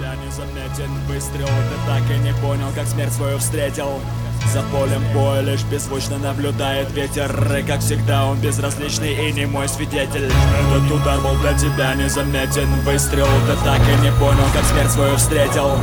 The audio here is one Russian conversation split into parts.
тебя не заметен. Выстрел Ты так и не понял, как смерть свою встретил за полем боя лишь беззвучно наблюдает ветер. И как всегда он безразличный и не мой свидетель. Этот удар был для тебя незаметен. Выстрел ты так и не понял, как смерть свою встретил.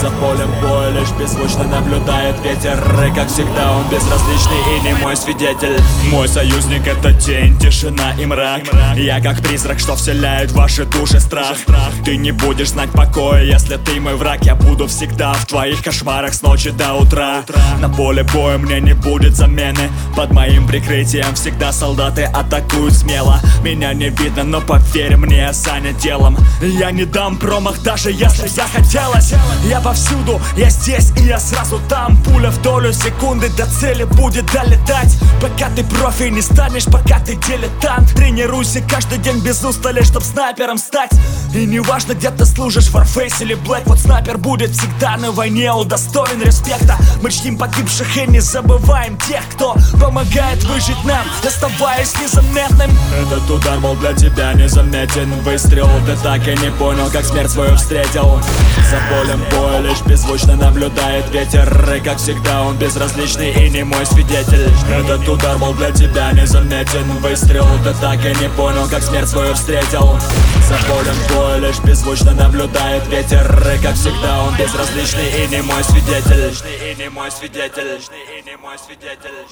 За полем боя лишь беззвучно наблюдает ветер. И как всегда он безразличный и не мой свидетель. Мой союзник это тень, тишина и мрак. Я как призрак, что вселяет в ваши души страх. Ты не будешь знать покоя, если ты мой враг. Я буду всегда в твоих кошмарах с ночи до утра. На поле боя мне не будет замены. Под моим прикрытием всегда солдаты атакуют смело. Меня не видно, но поверь мне, Саня делом. Я не дам промах, даже если захотелось Я повсюду, я здесь и я сразу там. Пуля в долю секунды до цели будет долетать Пока ты профи не станешь, пока ты дилетант. Тренируйся каждый день без устали, чтоб снайпером стать. И не важно, где ты служишь, Warface или Black Вот снайпер будет всегда на войне удостоен респекта. Мы чтим погибших и не забываем тех, кто помогает выжить нам, оставаясь незаметным. Этот удар был для тебя незаметен. Выстрел, ты так и не понял, как смерть свою встретил За полем боя лишь беззвучно наблюдает ветер. И как всегда он безразличный и не мой свидетель. Этот удар был для тебя незаметен. Выстрел, ты так и не понял, как смерть свою встретил. За полем боя лишь беззвучно наблюдает ветер. И как всегда он безразличный и не мой свидетель. И не мой свидетель. Свидетель, и не мой свидетель.